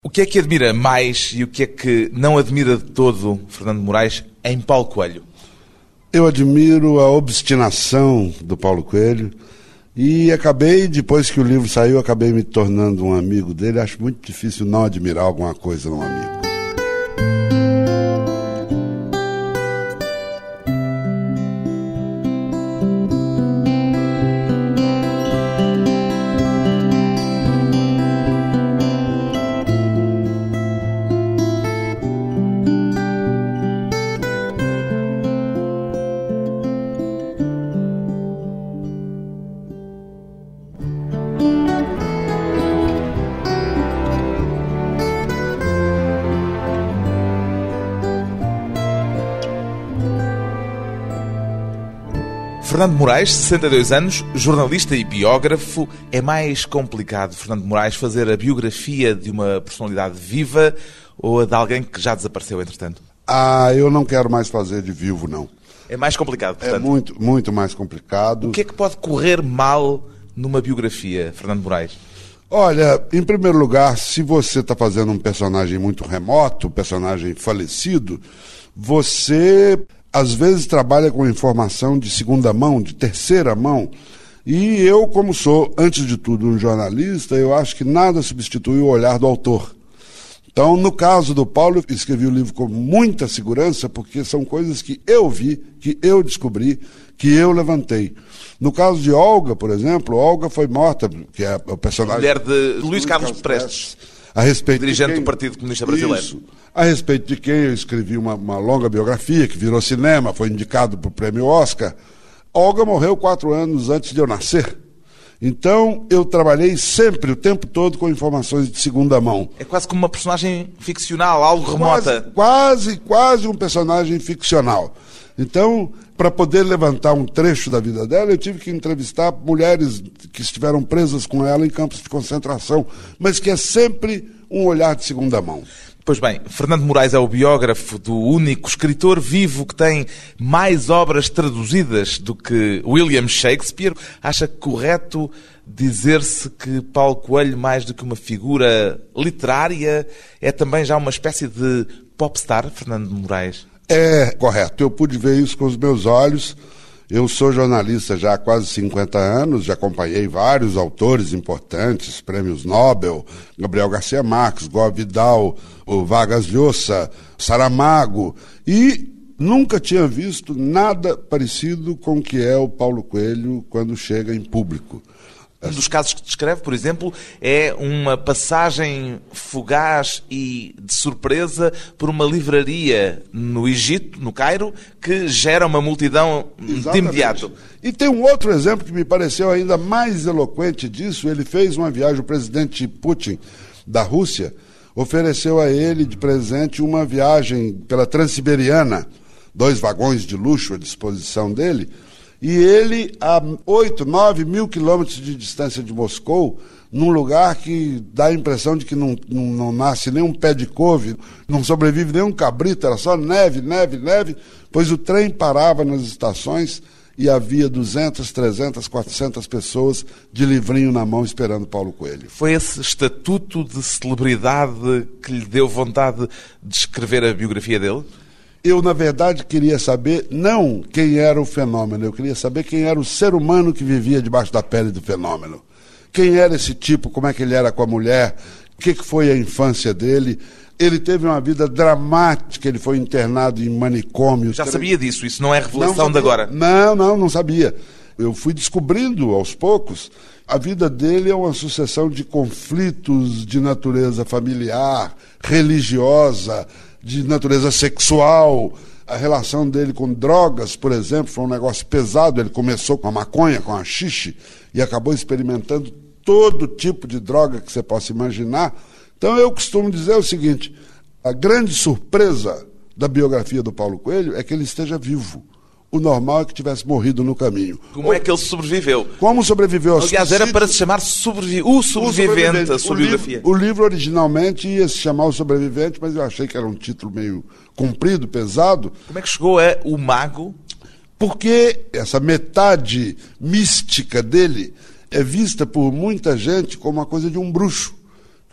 O que é que admira mais e o que é que não admira de todo Fernando Moraes em Paulo Coelho? Eu admiro a obstinação do Paulo Coelho e acabei, depois que o livro saiu, acabei me tornando um amigo dele. Acho muito difícil não admirar alguma coisa num amigo. Fernando Moraes, 62 anos, jornalista e biógrafo. É mais complicado, Fernando Moraes, fazer a biografia de uma personalidade viva ou a de alguém que já desapareceu, entretanto? Ah, eu não quero mais fazer de vivo, não. É mais complicado, portanto. É muito, muito mais complicado. O que é que pode correr mal numa biografia, Fernando Moraes? Olha, em primeiro lugar, se você está fazendo um personagem muito remoto, um personagem falecido, você às vezes trabalha com informação de segunda mão, de terceira mão. E eu, como sou, antes de tudo, um jornalista, eu acho que nada substitui o olhar do autor. Então, no caso do Paulo, eu escrevi o livro com muita segurança, porque são coisas que eu vi, que eu descobri, que eu levantei. No caso de Olga, por exemplo, Olga foi morta, que é o personagem. Mulher de Luís Carlos, Carlos Prestes. Prestes a respeito dirigente quem, do Partido Comunista Brasileiro. Isso, a respeito de quem eu escrevi uma, uma longa biografia que virou cinema, foi indicado para o prêmio Oscar. Olga morreu quatro anos antes de eu nascer. Então, eu trabalhei sempre, o tempo todo, com informações de segunda mão. É quase como uma personagem ficcional, algo remota. Quase, quase, quase um personagem ficcional. Então, para poder levantar um trecho da vida dela, eu tive que entrevistar mulheres que estiveram presas com ela em campos de concentração, mas que é sempre um olhar de segunda mão. Pois bem, Fernando Moraes é o biógrafo do único escritor vivo que tem mais obras traduzidas do que William Shakespeare. Acha correto dizer-se que Paulo Coelho, mais do que uma figura literária, é também já uma espécie de popstar, Fernando Moraes? É correto. Eu pude ver isso com os meus olhos. Eu sou jornalista já há quase 50 anos, já acompanhei vários autores importantes, prêmios Nobel, Gabriel Garcia Marques, Goa Vidal, o Vargas Llosa, Saramago, e nunca tinha visto nada parecido com o que é o Paulo Coelho quando chega em público. Um dos casos que descreve, por exemplo, é uma passagem fugaz e de surpresa por uma livraria no Egito, no Cairo, que gera uma multidão Exatamente. de imediato. E tem um outro exemplo que me pareceu ainda mais eloquente disso. Ele fez uma viagem, o presidente Putin da Rússia ofereceu a ele de presente uma viagem pela Transiberiana, dois vagões de luxo à disposição dele e ele, a 8, 9 mil quilômetros de distância de Moscou, num lugar que dá a impressão de que não, não, não nasce nenhum pé de couve, não sobrevive nenhum cabrito, era só neve, neve, neve, pois o trem parava nas estações e havia 200, 300, 400 pessoas de livrinho na mão esperando Paulo Coelho. Foi esse estatuto de celebridade que lhe deu vontade de escrever a biografia dele? Eu, na verdade, queria saber não quem era o fenômeno, eu queria saber quem era o ser humano que vivia debaixo da pele do fenômeno. Quem era esse tipo, como é que ele era com a mulher, o que, que foi a infância dele. Ele teve uma vida dramática, ele foi internado em manicômio. Já sabia disso, isso não é revelação não de agora. Não, não, não sabia. Eu fui descobrindo aos poucos. A vida dele é uma sucessão de conflitos de natureza familiar, religiosa, de natureza sexual. A relação dele com drogas, por exemplo, foi um negócio pesado. Ele começou com a maconha, com a xixi, e acabou experimentando todo tipo de droga que você possa imaginar. Então eu costumo dizer o seguinte: a grande surpresa da biografia do Paulo Coelho é que ele esteja vivo o normal é que tivesse morrido no caminho. Como Ou, é que ele sobreviveu? Como sobreviveu ao Aliás, era para se chamar sobrevi o sobrevivente, a sua o biografia. Livro, o livro originalmente ia se chamar O Sobrevivente, mas eu achei que era um título meio comprido, pesado. Como é que chegou a O Mago? Porque essa metade mística dele é vista por muita gente como uma coisa de um bruxo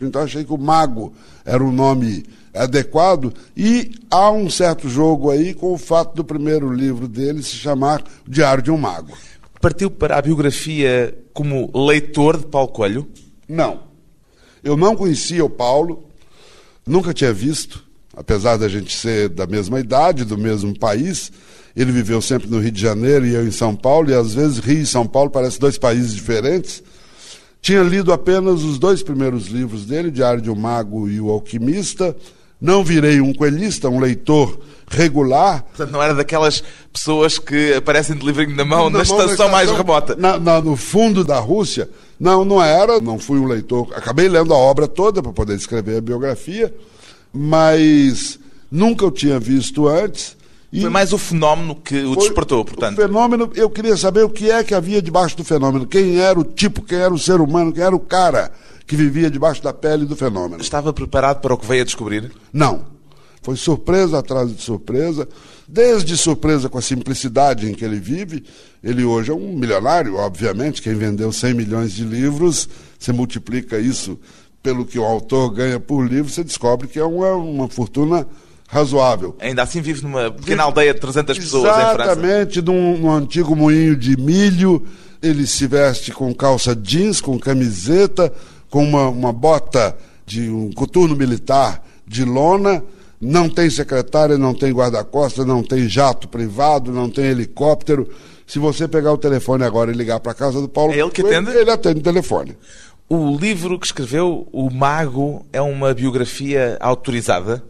Então achei que o Mago era um nome adequado e há um certo jogo aí com o fato do primeiro livro dele se chamar Diário de um Mago. Partiu para a biografia como leitor de Paulo Coelho? Não. Eu não conhecia o Paulo, nunca tinha visto, apesar da gente ser da mesma idade, do mesmo país. Ele viveu sempre no Rio de Janeiro e eu em São Paulo, e às vezes Rio e São Paulo parecem dois países diferentes. Tinha lido apenas os dois primeiros livros dele, Diário de um Mago e O Alquimista. Não virei um coelhista, um leitor regular. Portanto, não era daquelas pessoas que aparecem de livrinho na mão na, na estação, estação mais remota. Na, na, no fundo da Rússia. Não, não era. Não fui um leitor. Acabei lendo a obra toda para poder escrever a biografia, mas nunca eu tinha visto antes. E Foi mais o fenómeno que o despertou, portanto. O fenômeno, eu queria saber o que é que havia debaixo do fenômeno. Quem era o tipo, quem era o ser humano, quem era o cara que vivia debaixo da pele do fenômeno. Estava preparado para o que veio a descobrir? Não. Foi surpresa atrás de surpresa, desde surpresa com a simplicidade em que ele vive. Ele hoje é um milionário, obviamente. Quem vendeu 100 milhões de livros, você multiplica isso pelo que o autor ganha por livro, você descobre que é uma, uma fortuna razoável. Ainda assim vive numa pequena aldeia de 300 pessoas em França. Exatamente, num, num antigo moinho de milho. Ele se veste com calça jeans, com camiseta, com uma, uma bota de um coturno militar de lona. Não tem secretária, não tem guarda-costas, não tem jato privado, não tem helicóptero. Se você pegar o telefone agora e ligar para a casa do Paulo, é ele que atende? Ele, ele atende o telefone. O livro que escreveu, O Mago, é uma biografia autorizada?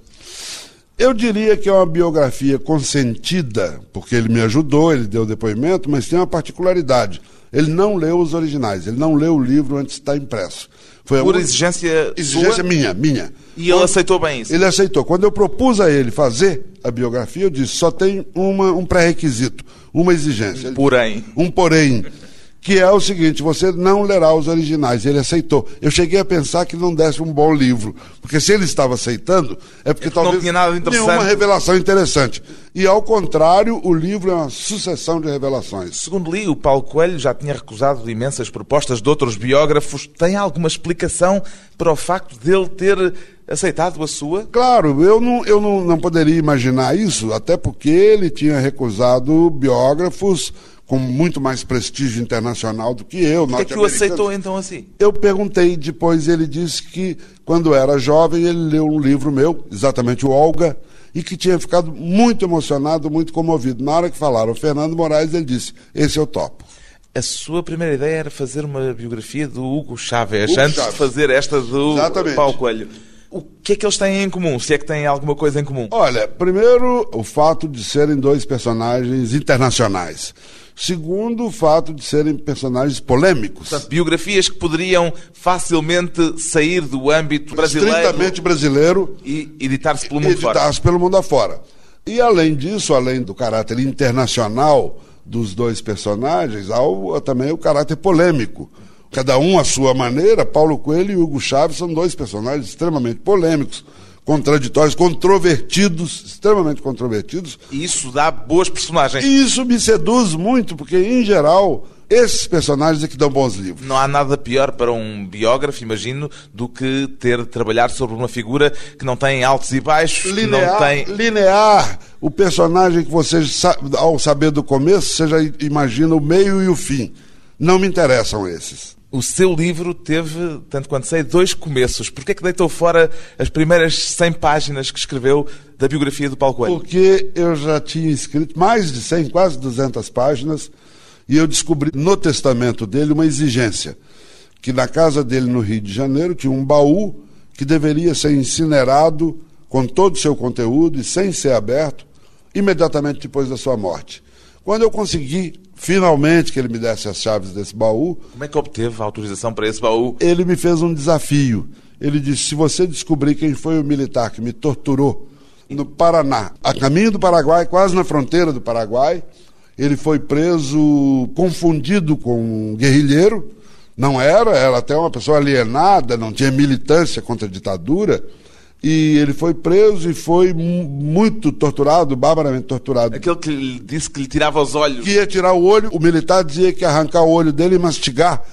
Eu diria que é uma biografia consentida, porque ele me ajudou, ele deu depoimento, mas tem uma particularidade. Ele não leu os originais, ele não leu o livro antes de estar impresso. Foi Por exigência Exigência sua? minha, minha. E ele aceitou bem isso? Ele aceitou. Quando eu propus a ele fazer a biografia, eu disse, só tem uma, um pré-requisito, uma exigência. Porém. Um porém que é o seguinte: você não lerá os originais. Ele aceitou. Eu cheguei a pensar que não desse um bom livro, porque se ele estava aceitando, é porque, é talvez interessante. nenhuma revelação interessante. E ao contrário, o livro é uma sucessão de revelações. Segundo li, o Paulo Coelho já tinha recusado imensas propostas de outros biógrafos. Tem alguma explicação para o facto dele ter aceitado a sua? Claro, eu não, eu não, não poderia imaginar isso, até porque ele tinha recusado biógrafos com muito mais prestígio internacional do que eu. Por que, que o aceitou então assim? Eu perguntei, depois ele disse que quando era jovem ele leu um livro meu, exatamente o Olga, e que tinha ficado muito emocionado, muito comovido. Na hora que falaram o Fernando Moraes, ele disse: Esse eu topo. A sua primeira ideia era fazer uma biografia do Hugo Chávez, Hugo antes Chávez. de fazer esta do Exatamente. Paulo Coelho. O que é que eles têm em comum, se é que têm alguma coisa em comum? Olha, primeiro, o fato de serem dois personagens internacionais. Segundo, o fato de serem personagens polêmicos. Portanto, biografias que poderiam facilmente sair do âmbito brasileiro. Estritamente brasileiro. E editar-se pelo mundo editar fora. Editar-se pelo mundo afora. E além disso, além do caráter internacional dos dois personagens, há também o caráter polêmico. Cada um à sua maneira, Paulo Coelho e Hugo Chaves são dois personagens extremamente polêmicos contraditórios, controvertidos, extremamente controvertidos. E isso dá boas personagens. E isso me seduz muito, porque, em geral, esses personagens é que dão bons livros. Não há nada pior para um biógrafo, imagino, do que ter de trabalhar sobre uma figura que não tem altos e baixos, linear, não tem... Linear, o personagem que você, ao saber do começo, você já imagina o meio e o fim. Não me interessam esses. O seu livro teve, tanto quanto sei, dois começos. Por que é que deitou fora as primeiras 100 páginas que escreveu da biografia do Paulo Coelho? Porque eu já tinha escrito mais de 100, quase 200 páginas, e eu descobri no testamento dele uma exigência, que na casa dele no Rio de Janeiro tinha um baú que deveria ser incinerado com todo o seu conteúdo e sem ser aberto, imediatamente depois da sua morte. Quando eu consegui finalmente que ele me desse as chaves desse baú. Como é que obteve a autorização para esse baú? Ele me fez um desafio. Ele disse: se você descobrir quem foi o militar que me torturou no Paraná, a caminho do Paraguai, quase na fronteira do Paraguai, ele foi preso confundido com um guerrilheiro. Não era, era até uma pessoa alienada, não tinha militância contra a ditadura e ele foi preso e foi muito torturado, barbaramente torturado. Aquele que lhe disse que lhe tirava os olhos. Que ia tirar o olho, o militar dizia que ia arrancar o olho dele e mastigar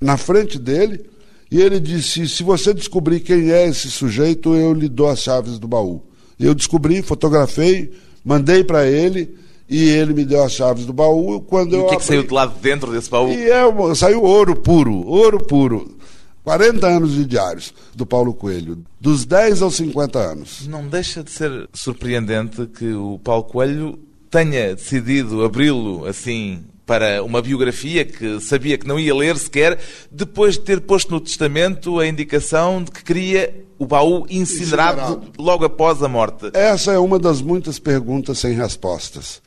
na frente dele. E ele disse: se você descobrir quem é esse sujeito, eu lhe dou as chaves do baú. Eu descobri, fotografei, mandei para ele e ele me deu as chaves do baú. Quando e eu o que, é abri... que saiu de lá de dentro desse baú? E é, saiu ouro puro, ouro puro. 40 anos de diários do Paulo Coelho, dos 10 aos 50 anos. Não deixa de ser surpreendente que o Paulo Coelho tenha decidido abri-lo assim para uma biografia que sabia que não ia ler sequer, depois de ter posto no testamento a indicação de que queria o baú incinerado, incinerado. logo após a morte. Essa é uma das muitas perguntas sem respostas.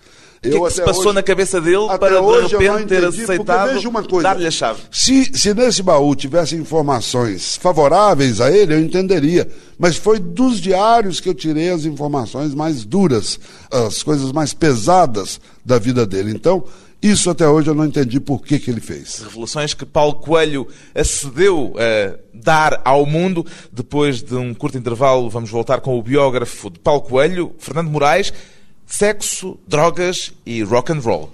O que, é que se passou hoje, na cabeça dele para de repente ter aceitado dar-lhe a chave? Se, se nesse baú tivesse informações favoráveis a ele, eu entenderia. Mas foi dos diários que eu tirei as informações mais duras, as coisas mais pesadas da vida dele. Então, isso até hoje eu não entendi por que, que ele fez. Revelações que Paulo Coelho acedeu a dar ao mundo. Depois de um curto intervalo, vamos voltar com o biógrafo de Paulo Coelho, Fernando Moraes sexo, drogas e rock and roll.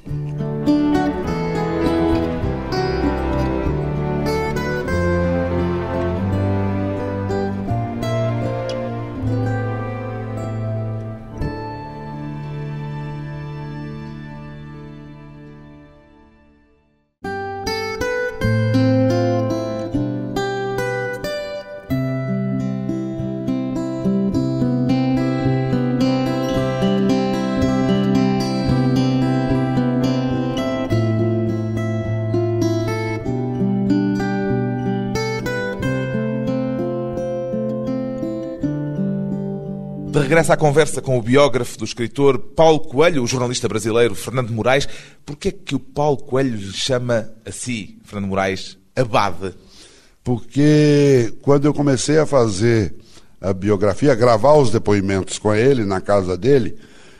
De regresso à conversa com o biógrafo do escritor Paulo Coelho, o jornalista brasileiro Fernando Moraes, porquê é que o Paulo Coelho lhe chama assim, Fernando Moraes, abade? Porque quando eu comecei a fazer a biografia, a gravar os depoimentos com ele na casa dele,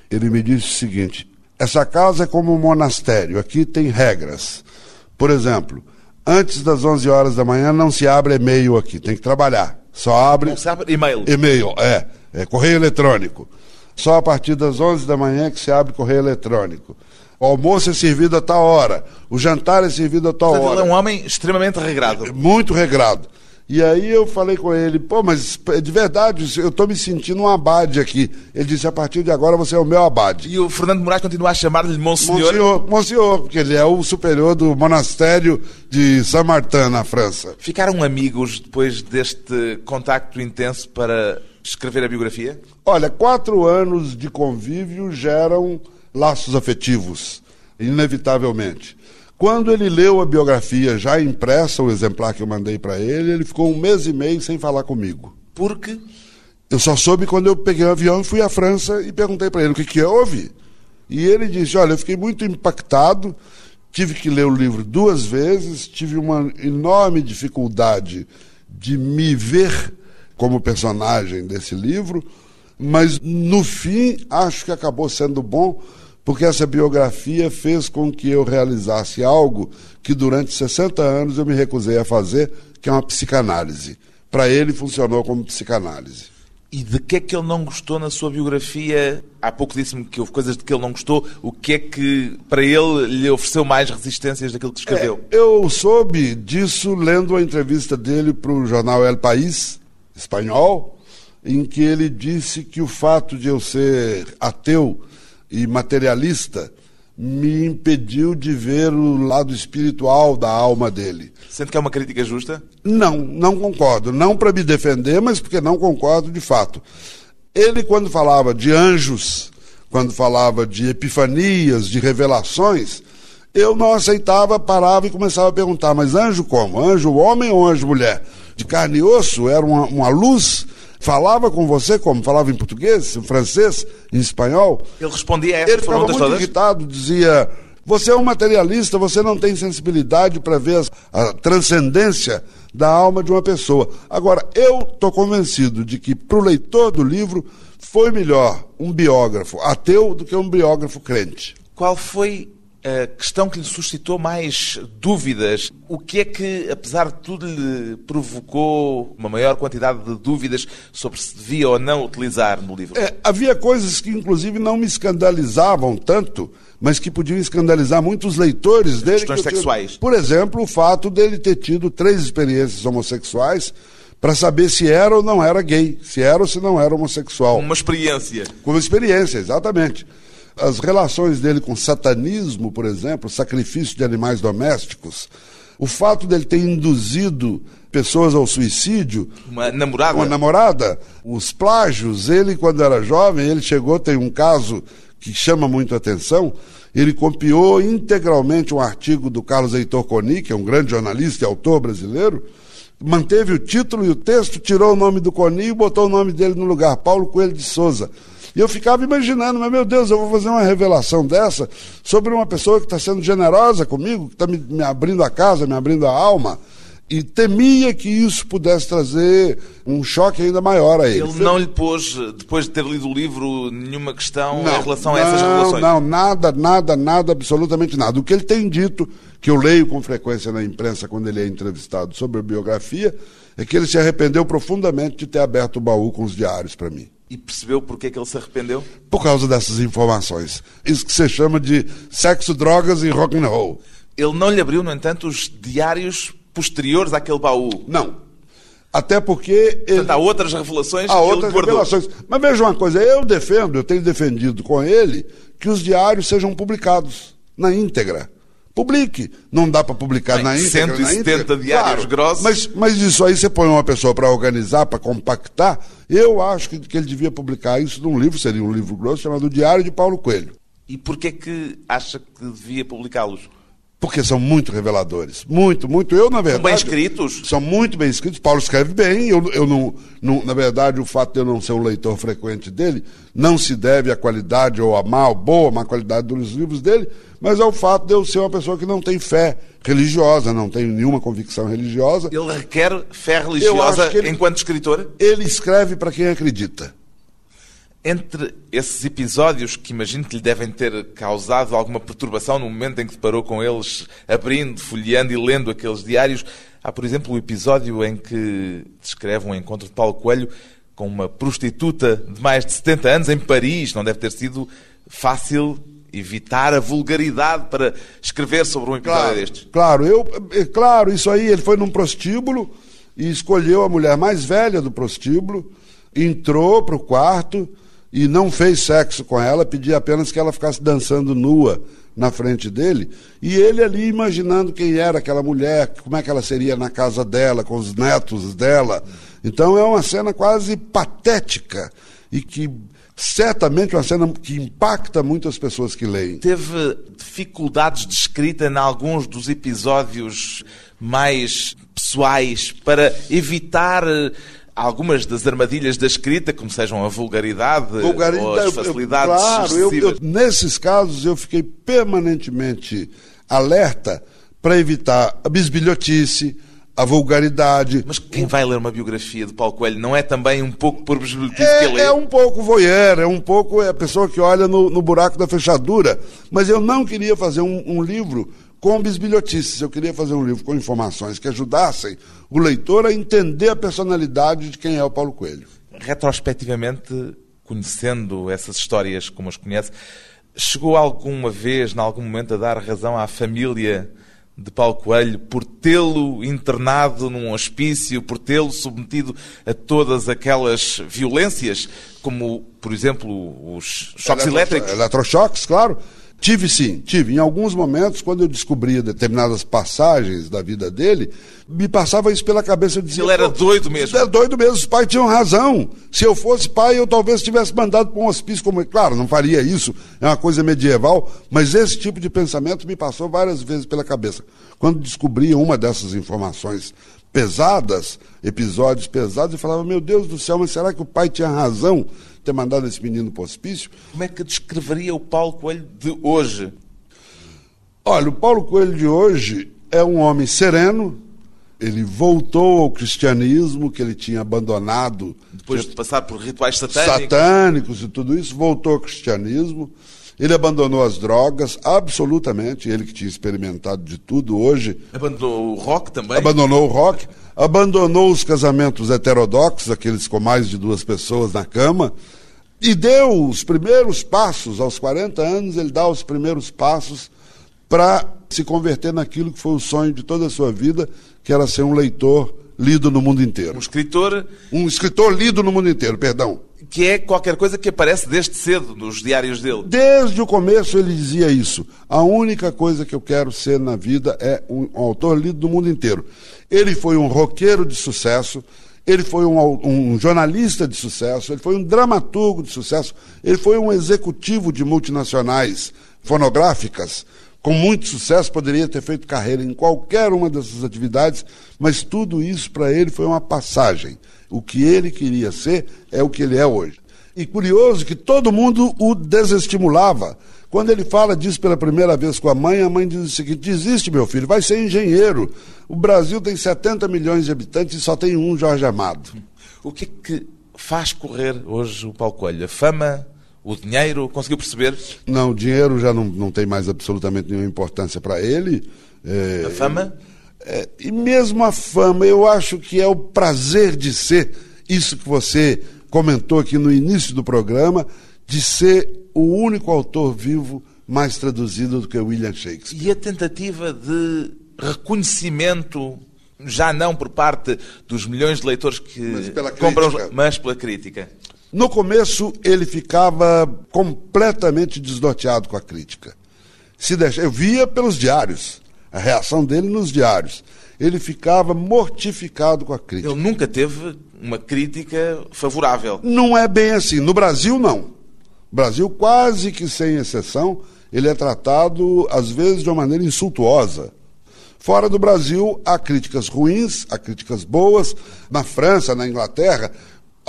ele me disse o seguinte: essa casa é como um monastério, aqui tem regras. Por exemplo, antes das 11 horas da manhã não se abre e-mail aqui, tem que trabalhar. Só abre. Não se abre e-mail. E-mail, é é, correio eletrônico. Só a partir das 11 da manhã que se abre correio eletrônico. O almoço é servido a tal hora, o jantar é servido a tal Portanto, hora. Ele é um homem extremamente regrado. Muito regrado. E aí eu falei com ele, pô, mas de verdade, eu estou me sentindo um abade aqui. Ele disse, a partir de agora você é o meu abade. E o Fernando Moraes continua a chamar-lhe Monsenhor? Monsenhor, Monsenhor, porque ele é o superior do monastério de Saint-Martin, na França. Ficaram amigos depois deste contacto intenso para escrever a biografia? Olha, quatro anos de convívio geram laços afetivos, inevitavelmente. Quando ele leu a biografia já impressa, o exemplar que eu mandei para ele, ele ficou um mês e meio sem falar comigo. Por quê? Eu só soube quando eu peguei o avião e fui à França e perguntei para ele o que, que houve. E ele disse: Olha, eu fiquei muito impactado, tive que ler o livro duas vezes, tive uma enorme dificuldade de me ver como personagem desse livro, mas no fim acho que acabou sendo bom, porque essa biografia fez com que eu realizasse algo que durante 60 anos eu me recusei a fazer, que é uma psicanálise. Para ele funcionou como psicanálise. E de que é que ele não gostou na sua biografia? Há pouco disse-me que houve coisas de que ele não gostou. O que é que para ele lhe ofereceu mais resistências daquilo que escreveu? É, eu soube disso lendo a entrevista dele para o jornal El País, espanhol, em que ele disse que o fato de eu ser ateu e materialista me impediu de ver o lado espiritual da alma dele. Sente que é uma crítica justa? Não, não concordo. Não para me defender, mas porque não concordo de fato. Ele, quando falava de anjos, quando falava de epifanias, de revelações, eu não aceitava, parava e começava a perguntar: mas anjo como? Anjo homem ou anjo mulher? De carne e osso, era uma, uma luz, falava com você como? Falava em português, em francês, em espanhol? Ele respondia a essas Ele ficava muito todas? irritado, dizia, você é um materialista, você não tem sensibilidade para ver a, a transcendência da alma de uma pessoa. Agora, eu estou convencido de que para o leitor do livro foi melhor um biógrafo ateu do que um biógrafo crente. Qual foi a questão que lhe suscitou mais dúvidas. O que é que, apesar de tudo, lhe provocou uma maior quantidade de dúvidas sobre se devia ou não utilizar no livro? É, havia coisas que, inclusive, não me escandalizavam tanto, mas que podiam escandalizar muitos leitores dele. Questões que sexuais. Por exemplo, o fato dele ter tido três experiências homossexuais para saber se era ou não era gay, se era ou se não era homossexual. Uma experiência. Como experiência, exatamente. As relações dele com satanismo, por exemplo, sacrifício de animais domésticos, o fato dele ter induzido pessoas ao suicídio, Uma namorada. uma namorada, os plágios, ele quando era jovem, ele chegou, tem um caso que chama muito a atenção, ele copiou integralmente um artigo do Carlos Heitor Coni, que é um grande jornalista e autor brasileiro, manteve o título e o texto, tirou o nome do Coni e botou o nome dele no lugar, Paulo Coelho de Souza. E eu ficava imaginando, mas meu Deus, eu vou fazer uma revelação dessa sobre uma pessoa que está sendo generosa comigo, que está me, me abrindo a casa, me abrindo a alma. E temia que isso pudesse trazer um choque ainda maior a ele. Ele não lhe pôs, depois de ter lido o livro, nenhuma questão Não, em relação a essas não, revelações. Não, nada, nada, nada, absolutamente nada. O que ele tem dito, que eu leio com frequência na imprensa quando ele é entrevistado sobre a biografia, é que ele se arrependeu profundamente de ter aberto o baú com os diários para mim. E percebeu porque é que ele se arrependeu? Por causa dessas informações. Isso que se chama de sexo, drogas e rock and roll. Ele não lhe abriu, no entanto, os diários posteriores àquele baú. Não. Até porque ele, Portanto, há outras revelações há outras revelações. Mas veja uma coisa, eu defendo, eu tenho defendido com ele, que os diários sejam publicados na íntegra. Publique. Não dá para publicar Bem, na íntegra. na 170 íntegra. diários grossos. Mas, mas isso aí você põe uma pessoa para organizar, para compactar. Eu acho que, que ele devia publicar isso num livro, seria um livro grosso, chamado Diário de Paulo Coelho. E porquê é que acha que devia publicá-los? Porque são muito reveladores. Muito, muito. Eu, na verdade. bem escritos? São muito bem escritos. Paulo escreve bem. Eu, eu não, não- Na verdade, o fato de eu não ser um leitor frequente dele não se deve à qualidade ou à má, boa, má qualidade dos livros dele, mas ao fato de eu ser uma pessoa que não tem fé religiosa, não tenho nenhuma convicção religiosa. Ele requer fé religiosa ele- enquanto escritor? Ele escreve para quem acredita. Entre esses episódios que imagino que lhe devem ter causado alguma perturbação no momento em que deparou com eles, abrindo, folheando e lendo aqueles diários, há, por exemplo, o episódio em que descreve um encontro de Paulo Coelho com uma prostituta de mais de 70 anos em Paris. Não deve ter sido fácil evitar a vulgaridade para escrever sobre um episódio Claro, destes. claro, eu, é claro, isso aí, ele foi num prostíbulo e escolheu a mulher mais velha do prostíbulo, entrou para o quarto e não fez sexo com ela, pedia apenas que ela ficasse dançando nua na frente dele, e ele ali imaginando quem era aquela mulher, como é que ela seria na casa dela, com os netos dela. Então é uma cena quase patética e que certamente é uma cena que impacta muito as pessoas que leem. Teve dificuldades de escrita em alguns dos episódios mais pessoais para evitar eh, algumas das armadilhas da escrita, como sejam a vulgaridade, Vulgaridade, ou as eu- facilidades claro, eu- eu- nesses casos eu fiquei permanentemente alerta para evitar a bisbilhotice, a vulgaridade. Mas quem vai ler uma biografia de Paulo Coelho não é também um pouco por bisbilhotice que ele É, é um pouco voyeur, é um pouco é a pessoa que olha no, no buraco da fechadura. Mas eu não queria fazer um, um livro com bisbilhotices, eu queria fazer um livro com informações que ajudassem o leitor a entender a personalidade de quem é o Paulo Coelho. Retrospectivamente, conhecendo essas histórias como as conhece, chegou alguma vez, em algum momento, a dar razão à família de Paulo Coelho por tê-lo internado num hospício, por tê-lo submetido a todas aquelas violências, como, por exemplo, os choques elétricos? Eletrochoques, claro. Tive sim, tive. Em alguns momentos, quando eu descobria determinadas passagens da vida dele, me passava isso pela cabeça. Eu dizia, Ele era "Pô, doido mesmo." Era doido mesmo, os pais tinham razão. Se eu fosse pai, eu talvez tivesse mandado para um hospício como. Claro, não faria isso, é uma coisa medieval, mas esse tipo de pensamento me passou várias vezes pela cabeça. Quando descobria uma dessas informações pesadas, episódios pesados, eu falava, meu Deus do céu, mas será que o pai tinha razão ter mandado esse menino para o hospício? Como é que descreveria o Paulo Coelho de hoje? Olha, o Paulo Coelho de hoje é um homem sereno, ele voltou ao cristianismo que ele tinha abandonado Depois de passar por rituais satânicos? satânicos e tudo isso, voltou ao cristianismo. Ele abandonou as drogas, absolutamente, ele que tinha experimentado de tudo, hoje Abandonou o rock também? abandonou o rock, abandonou os casamentos heterodoxos, aqueles com mais de duas pessoas na cama, E deu os primeiros passos, aos 40 anos, ele dá os primeiros passos para se converter naquilo que foi o sonho de toda a sua vida, que era ser um leitor lido no mundo inteiro. Um escritor. Um escritor lido no mundo inteiro, perdão. Que é qualquer coisa que aparece desde cedo nos diários dele. Desde o começo ele dizia isso. A única coisa que eu quero ser na vida é um, um autor lido no mundo inteiro. Ele foi um roqueiro de sucesso, ele foi um, um, jornalista de sucesso, ele foi um dramaturgo de sucesso, ele foi um executivo de multinacionais fonográficas com muito sucesso, poderia ter feito carreira em qualquer uma dessas atividades, mas tudo isso para ele foi uma passagem. O que ele queria ser é o que ele é hoje. E curioso que todo mundo o desestimulava. Quando ele fala disso pela primeira vez com a mãe, a mãe diz o seguinte: desiste, meu filho, vai ser engenheiro. O Brasil tem 70 milhões de habitantes e só tem um Jorge Amado. O que é que faz correr hoje o Paulo Coelho? A fama, o dinheiro, conseguiu perceber? Não, o dinheiro já não, não tem mais absolutamente nenhuma importância para ele. É, a fama? É, e mesmo a fama, eu acho que é o prazer de ser, isso que você comentou aqui no início do programa, de ser o único autor vivo mais traduzido do que William Shakespeare. E a tentativa de reconhecimento, já não por parte dos milhões de leitores que mas compram, mas pela crítica. No começo, ele ficava completamente desnorteado com a crítica. Se deixa, eu via pelos diários, a reação dele nos diários. Ele ficava mortificado com a crítica. Ele nunca teve uma crítica favorável. Não é bem assim. No Brasil, não. Brasil, quase que sem exceção, ele é tratado, às vezes, de uma maneira insultuosa. Fora do Brasil, há críticas ruins, há críticas boas. Na França, na Inglaterra,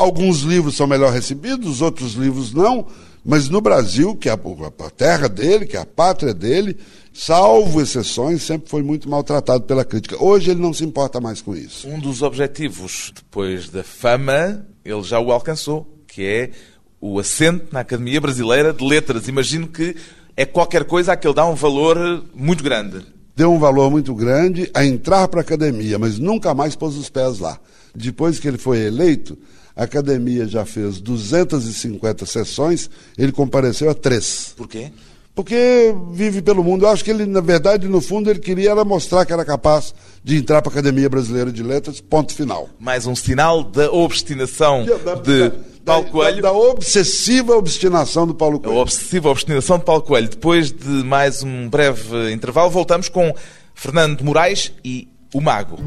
Alguns livros são melhor recebidos, outros livros não, mas no Brasil, que é a terra dele, que é a pátria dele, salvo exceções, sempre foi muito maltratado pela crítica. Hoje ele não se importa mais com isso. Um dos objetivos, depois da fama, ele já o alcançou, que é o assento na Academia Brasileira de Letras. Imagino que é qualquer coisa a que ele dá um valor muito grande. Deu um valor muito grande a entrar para a academia, mas nunca mais pôs os pés lá. Depois que ele foi eleito, a academia já fez 250 sessões, ele compareceu a três. Por quê? Porque vive pelo mundo. Eu acho que ele, na verdade, no fundo, ele queria era mostrar que era capaz de entrar para a Academia Brasileira de Letras, ponto final. Mais um sinal da obstinação da, de da, Paulo Coelho. Da, da, obsessiva obstinação do Paulo Coelho. A obsessiva obstinação de Paulo Coelho. Depois de mais um breve intervalo, voltamos com Fernando Moraes e o Mago.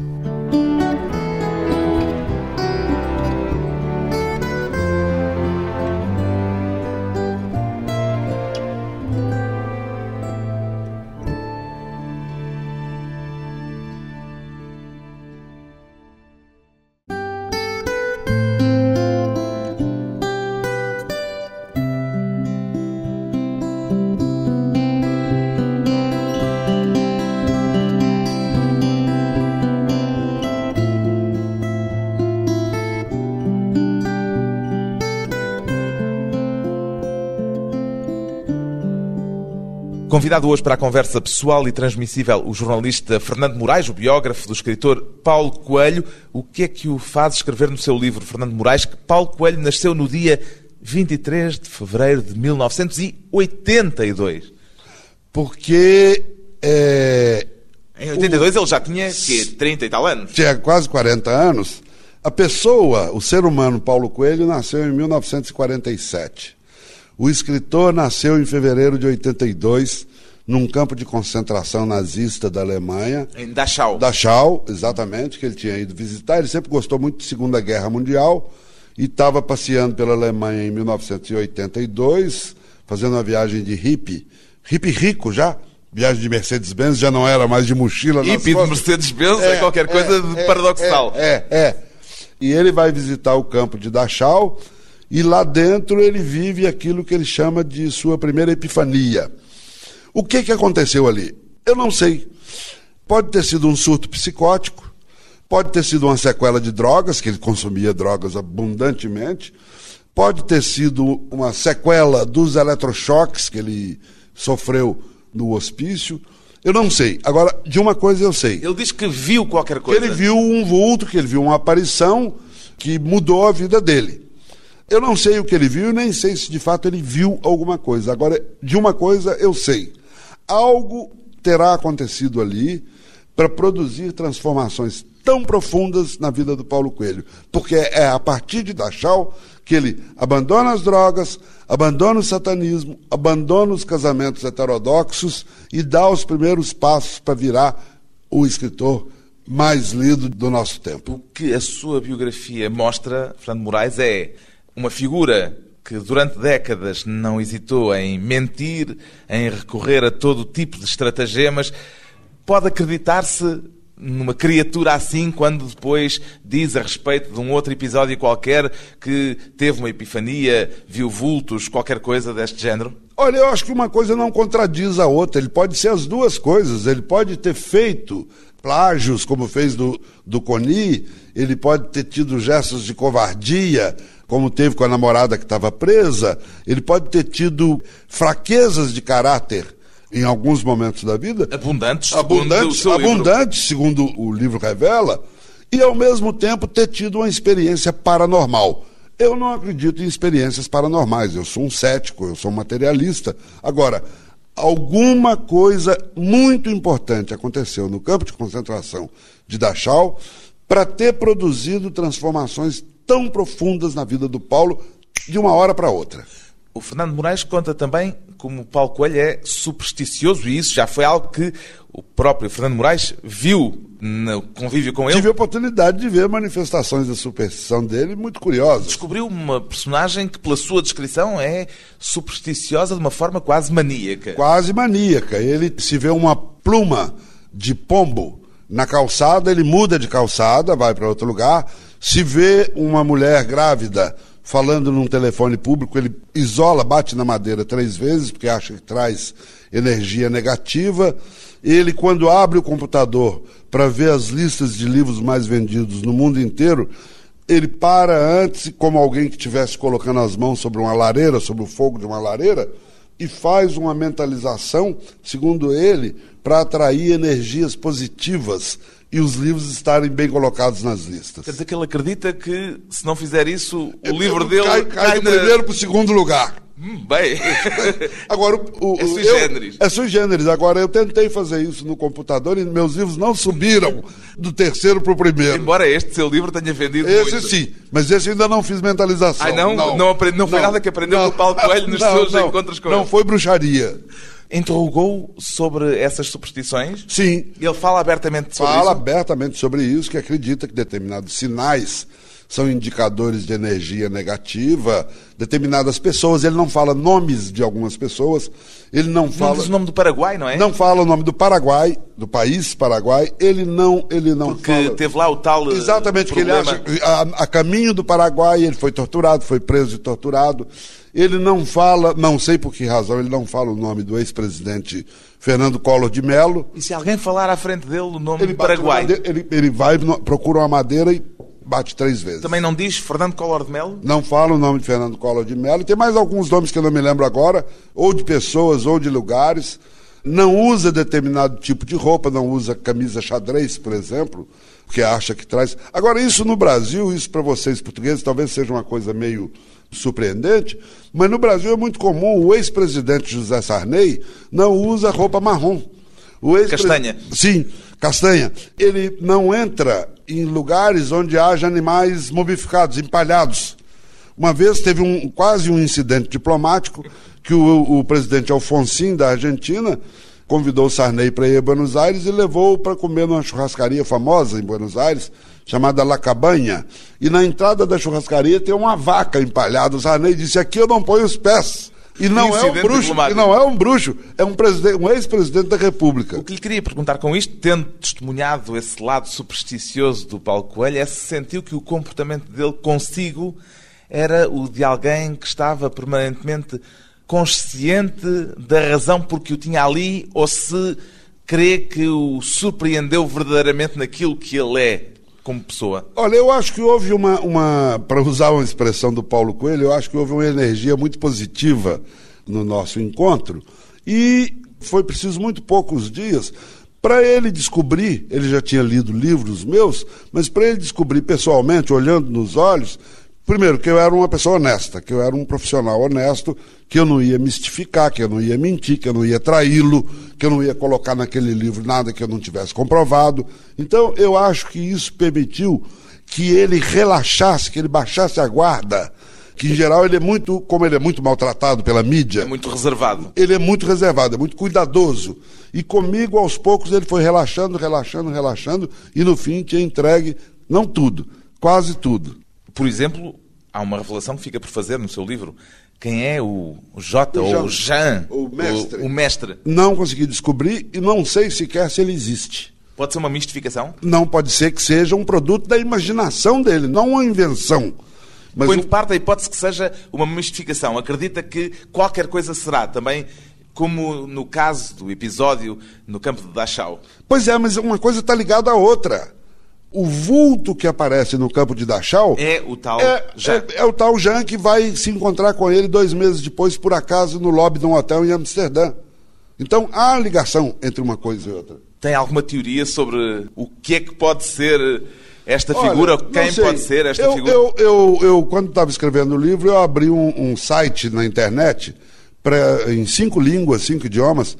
Convidado hoje para a conversa pessoal e transmissível o jornalista Fernando Moraes, o biógrafo do escritor Paulo Coelho. O que é que o faz escrever no seu livro, Fernando Moraes, que Paulo Coelho nasceu no dia 23 de fevereiro de 1982? Porque. É, em 82 o... ele já tinha que 30 e tal anos. Tinha quase 40 anos. A pessoa, o ser humano Paulo Coelho, nasceu em 1947. O escritor nasceu em fevereiro de 82, num campo de concentração nazista da Alemanha. Em Dachau. Dachau, exatamente, que ele tinha ido visitar. Ele sempre gostou muito de Segunda Guerra Mundial e estava passeando pela Alemanha em 1982, fazendo uma viagem de hippie, hippie rico já, viagem de Mercedes-Benz, já não era mais de mochila. Hippie de Mercedes-Benz é, é, qualquer coisa é, de paradoxal. É, é, é. E ele vai visitar o campo de Dachau e lá dentro ele vive aquilo que ele chama de sua primeira epifania. O que, que aconteceu ali? Eu não sei. Pode ter sido um surto psicótico, pode ter sido uma sequela de drogas, que ele consumia drogas abundantemente, pode ter sido uma sequela dos eletrochoques que ele sofreu no hospício. Eu não sei. Agora, de uma coisa eu sei. Ele diz que viu qualquer coisa. Que ele viu um vulto, que ele viu uma aparição que mudou a vida dele. Eu não sei o que ele viu nem sei se de fato ele viu alguma coisa. Agora, de uma coisa eu sei. Algo terá acontecido ali para produzir transformações tão profundas na vida do Paulo Coelho. Porque é a partir de Dachau que ele abandona as drogas, abandona o satanismo, abandona os casamentos heterodoxos e dá os primeiros passos para virar o escritor mais lido do nosso tempo. O que a sua biografia mostra, Fernando Moraes, é uma figura que durante décadas não hesitou em mentir, em recorrer a todo tipo de estratagemas. Pode acreditar-se numa criatura assim quando depois diz a respeito de um outro episódio qualquer que teve uma epifania, viu vultos, qualquer coisa deste género? Olha, eu acho que uma coisa não contradiz a outra. Ele pode ser as duas coisas. Ele pode ter feito plágios, como fez do, do Coni, ele pode ter tido gestos de covardia, como teve com a namorada que estava presa, ele pode ter tido fraquezas de caráter em alguns momentos da vida. Abundantes, abundantes, segundo abundantes, segundo o livro revela, e ao mesmo tempo ter tido uma experiência paranormal. Eu não acredito em experiências paranormais, eu sou um cético, eu sou um materialista. Agora, alguma coisa muito importante aconteceu no campo de concentração de Dachau para ter produzido transformações tão profundas na vida do Paulo de uma hora para outra. O Fernando Moraes conta também como o Paulo Coelho é supersticioso e isso já foi algo que o próprio Fernando Moraes viu no convívio com ele. Tive a oportunidade de ver manifestações da superstição dele muito curiosas. Descobriu uma personagem que, pela sua descrição, é supersticiosa de uma forma quase maníaca. Quase maníaca. Ele se vê uma pluma de pombo na calçada, ele muda de calçada, vai para outro lugar. Se vê uma mulher grávida falando num telefone público, ele isola, bate na madeira três vezes, porque acha que traz energia negativa. Ele, quando abre o computador para ver as listas de livros mais vendidos no mundo inteiro, ele para antes, como alguém que estivesse colocando as mãos sobre uma lareira, sobre o fogo de uma lareira, e faz uma mentalização, segundo ele, para atrair energias positivas e os livros estarem bem colocados nas listas. Quer dizer que ele acredita que, se não fizer isso, o ele, livro dele cai, cai, cai do na... primeiro para o segundo lugar. Hum, bem. Agora, o, o, é sui generis. é sui generis. Agora, eu tentei fazer isso no computador e meus livros não subiram do terceiro para o primeiro. Embora este seu livro tenha vendido esse muito. sim, mas esse ainda não fiz mentalização. Ah, não? Não, não, aprendi, não foi não, nada que aprendeu não, do Paulo Coelho nos não, seus não, encontros com Não, ele. foi bruxaria. Interrogou sobre essas superstições? Sim. Ele fala abertamente sobre fala isso? Fala abertamente sobre isso, que acredita que determinados sinais são indicadores de energia negativa, determinadas pessoas, ele não fala nomes de algumas pessoas, ele não fala... Não diz o nome do Paraguai, não é? Não fala o nome do Paraguai, do país Paraguai, ele não, ele não Porque fala... teve lá o tal eh, Exatamente, problema. que ele acha, a, a caminho do Paraguai, ele foi torturado, foi preso e torturado, ele não fala, não sei por que razão, ele não fala o nome do ex-presidente Fernando Collor de Mello. E se alguém falar à frente dele o nome ele do Paraguai? Madeira, ele, ele vai, procura uma madeira e bate três vezes. Também não diz Fernando Collor de Mello? Não fala o nome de Fernando Collor de Mello. Tem mais alguns nomes que eu não me lembro agora, ou de pessoas, ou de lugares. Não usa determinado tipo de roupa, não usa camisa xadrez, por exemplo, porque acha que traz. Agora, isso no Brasil, isso para vocês portugueses, talvez seja uma coisa meio surpreendente, mas no Brasil é muito comum o ex-presidente José Sarney não usa roupa marrom. Castanha. Sim, castanha. Ele não entra em lugares onde haja animais momificados, empalhados. Uma vez teve um, quase um incidente diplomático que o, o presidente Alfonsin, da Argentina, convidou o Sarney para ir a Buenos Aires e levou para comer numa churrascaria famosa em Buenos Aires, chamada La Cabanha. E na entrada da churrascaria tem uma vaca empalhada. O Sarney disse: Aqui eu não ponho os pés. E não é um bruxo, e não é um bruxo, é um, um ex-presidente da República. O que lhe queria perguntar com isto, tendo testemunhado esse lado supersticioso do Paulo Coelho, é se sentiu que o comportamento dele consigo era o de alguém que estava permanentemente consciente da razão por que o tinha ali, ou se crê que o surpreendeu verdadeiramente naquilo que ele é como pessoa? Olha, eu acho que houve uma, uma para usar uma expressão do Paulo Coelho, eu acho que houve uma energia muito positiva no nosso encontro e foi preciso muito poucos dias para ele descobrir, ele já tinha lido livros meus, mas para ele descobrir pessoalmente, olhando nos olhos, Primeiro, que eu era uma pessoa honesta, que eu era um profissional honesto, que eu não ia mistificar, que eu não ia mentir, que eu não ia traí-lo, que eu não ia colocar naquele livro nada que eu não tivesse comprovado. Então, eu acho que isso permitiu que ele relaxasse, que ele baixasse a guarda, que em geral ele é muito, como ele é muito maltratado pela mídia. É muito reservado. Ele é muito reservado, é muito cuidadoso. E comigo, aos poucos, ele foi relaxando, relaxando, relaxando, e no fim tinha entregue, não tudo, quase tudo. Por exemplo, há uma revelação que fica por fazer no seu livro. Quem é o J o ou Jean, o mestre. O, o mestre? Não consegui descobrir e não sei sequer se ele existe. Pode ser uma mistificação? Não, pode ser que seja um produto da imaginação dele, não uma invenção. Mas Põe de parte a hipótese que seja uma mistificação. Acredita que qualquer coisa será também como no caso do episódio no campo de Dachau. Pois é, mas uma coisa está ligada à outra o vulto que aparece no campo de Dachau é o tal é, Jean. É, é, o tal Jean que vai se encontrar com ele dois meses depois, por acaso, no lobby de um hotel em Amsterdã. Então há ligação entre uma coisa e outra. Tem alguma teoria sobre o que é que pode ser esta Olha, figura? Quem pode ser esta eu, figura? Eu, eu, eu quando estava escrevendo o livro, eu abri um, um site na internet pra, em cinco línguas, cinco idiomas,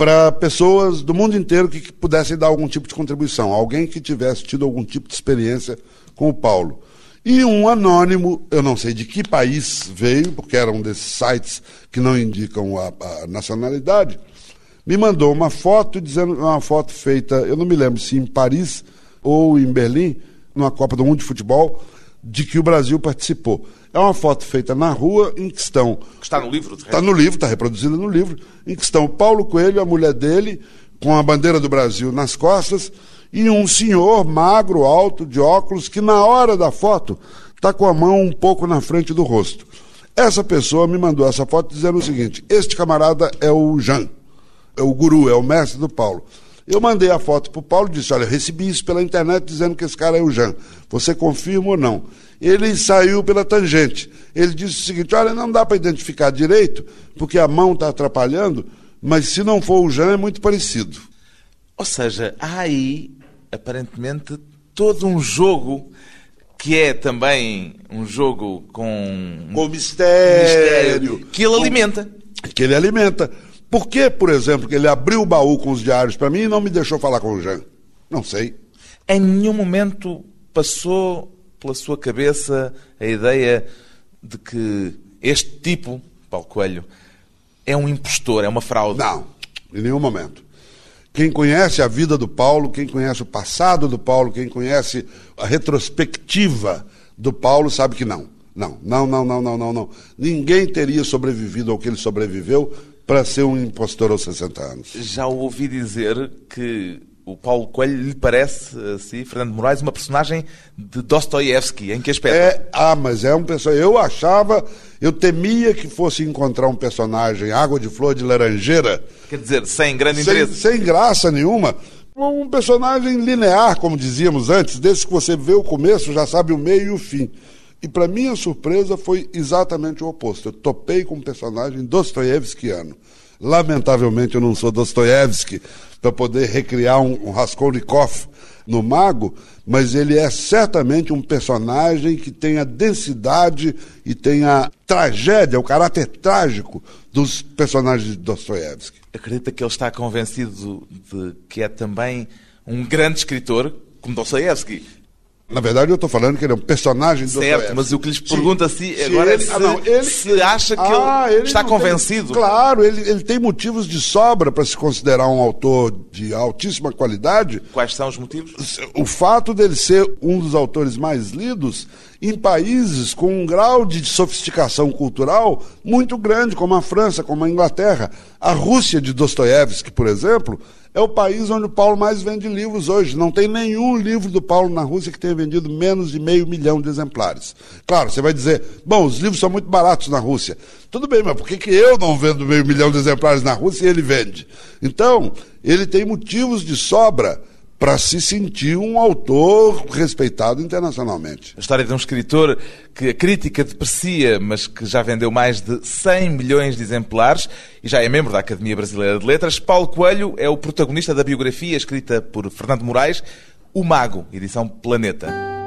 para pessoas do mundo inteiro que, que pudessem dar algum tipo de contribuição, alguém que tivesse tido algum tipo de experiência com o Paulo. E um anônimo, eu não sei de que país veio, porque era um desses sites que não indicam a, a nacionalidade, me mandou uma foto dizendo uma foto feita, eu não me lembro se em Paris ou em Berlim, numa Copa do Mundo de Futebol, de que o Brasil participou. É uma foto feita na rua em que estão. Está no livro? Está no livro, está reproduzida no livro, em que estão Paulo Coelho, a mulher dele, com a bandeira do Brasil nas costas, e um senhor magro, alto, de óculos, que na hora da foto está com a mão um pouco na frente do rosto. Essa pessoa me mandou essa foto dizendo o seguinte: este camarada é o Jean, é o guru, é o mestre do Paulo. Eu mandei a foto para o Paulo e disse: Olha, recebi isso pela internet dizendo que esse cara é o Jean. Você confirma ou não? Ele saiu pela tangente. Ele disse o seguinte: Olha, não dá para identificar direito, porque a mão está atrapalhando, mas se não for o Jean, é muito parecido. Ou seja, há aí, aparentemente, todo um jogo que é também um jogo com. Com mistério. mistério que ele com... alimenta. Que ele alimenta. Por que, por exemplo, que ele abriu o baú com os diários para mim e não me deixou falar com o Jean? Não sei. Em nenhum momento passou pela sua cabeça a ideia de que este tipo, Paulo Coelho, é um impostor, é uma fraude? Não, em nenhum momento. Quem conhece a vida do Paulo, quem conhece o passado do Paulo, quem conhece a retrospectiva do Paulo, sabe que não. Não, não, não, não, não, não, não. Ninguém teria sobrevivido ao que ele sobreviveu para ser um impostor aos 60 anos. Já ouvi dizer que o Paulo Coelho lhe parece, assim, Fernando Moraes, uma personagem de Dostoiévski. Em que aspecto? É, ah, mas é um personagem. Eu achava, eu temia que fosse encontrar um personagem água de flor de laranjeira. Quer dizer, sem grande interesse. Sem, sem graça nenhuma. Um personagem linear, como dizíamos antes, desse que você vê o começo, já sabe o meio e o fim. E para minha surpresa foi exatamente o oposto. Eu topei com um personagem dostoiévskiano. Lamentavelmente eu não sou Dostoiévski para poder recriar um, um Raskolnikov no Mago, mas ele é certamente um personagem que tem a densidade e tem a tragédia, o caráter trágico dos personagens de Dostoiévski. Acredita que ele está convencido de que é também um grande escritor, como Dostoiévski, na verdade, eu estou falando que ele é um personagem do Certo, mas o que lhes pergunta se, se agora ele, é se, ah, não, ele, se acha que ah, ele, está convencido. Tem, claro, ele, ele tem motivos de sobra para se considerar um autor de altíssima qualidade. Quais são os motivos? O fato dele ser um dos autores mais lidos em países com um grau de sofisticação cultural muito grande, como a França, como a Inglaterra. A Rússia de Dostoiévski, por exemplo, é o país onde o Paulo mais vende livros hoje. Não tem nenhum livro do Paulo na Rússia que tenha vendido menos de meio milhão de exemplares. Claro, você vai dizer, bom, os livros são muito baratos na Rússia. Tudo bem, mas por que, que eu não vendo meio milhão de exemplares na Rússia e ele vende? Então, ele tem motivos de sobra para se sentir um autor respeitado internacionalmente. A história de um escritor que a crítica deprecia, mas que já vendeu mais de 100 milhões de exemplares e já é membro da Academia Brasileira de Letras. Paulo Coelho é o protagonista da biografia escrita por Fernando Moraes, O Mago, edição Planeta.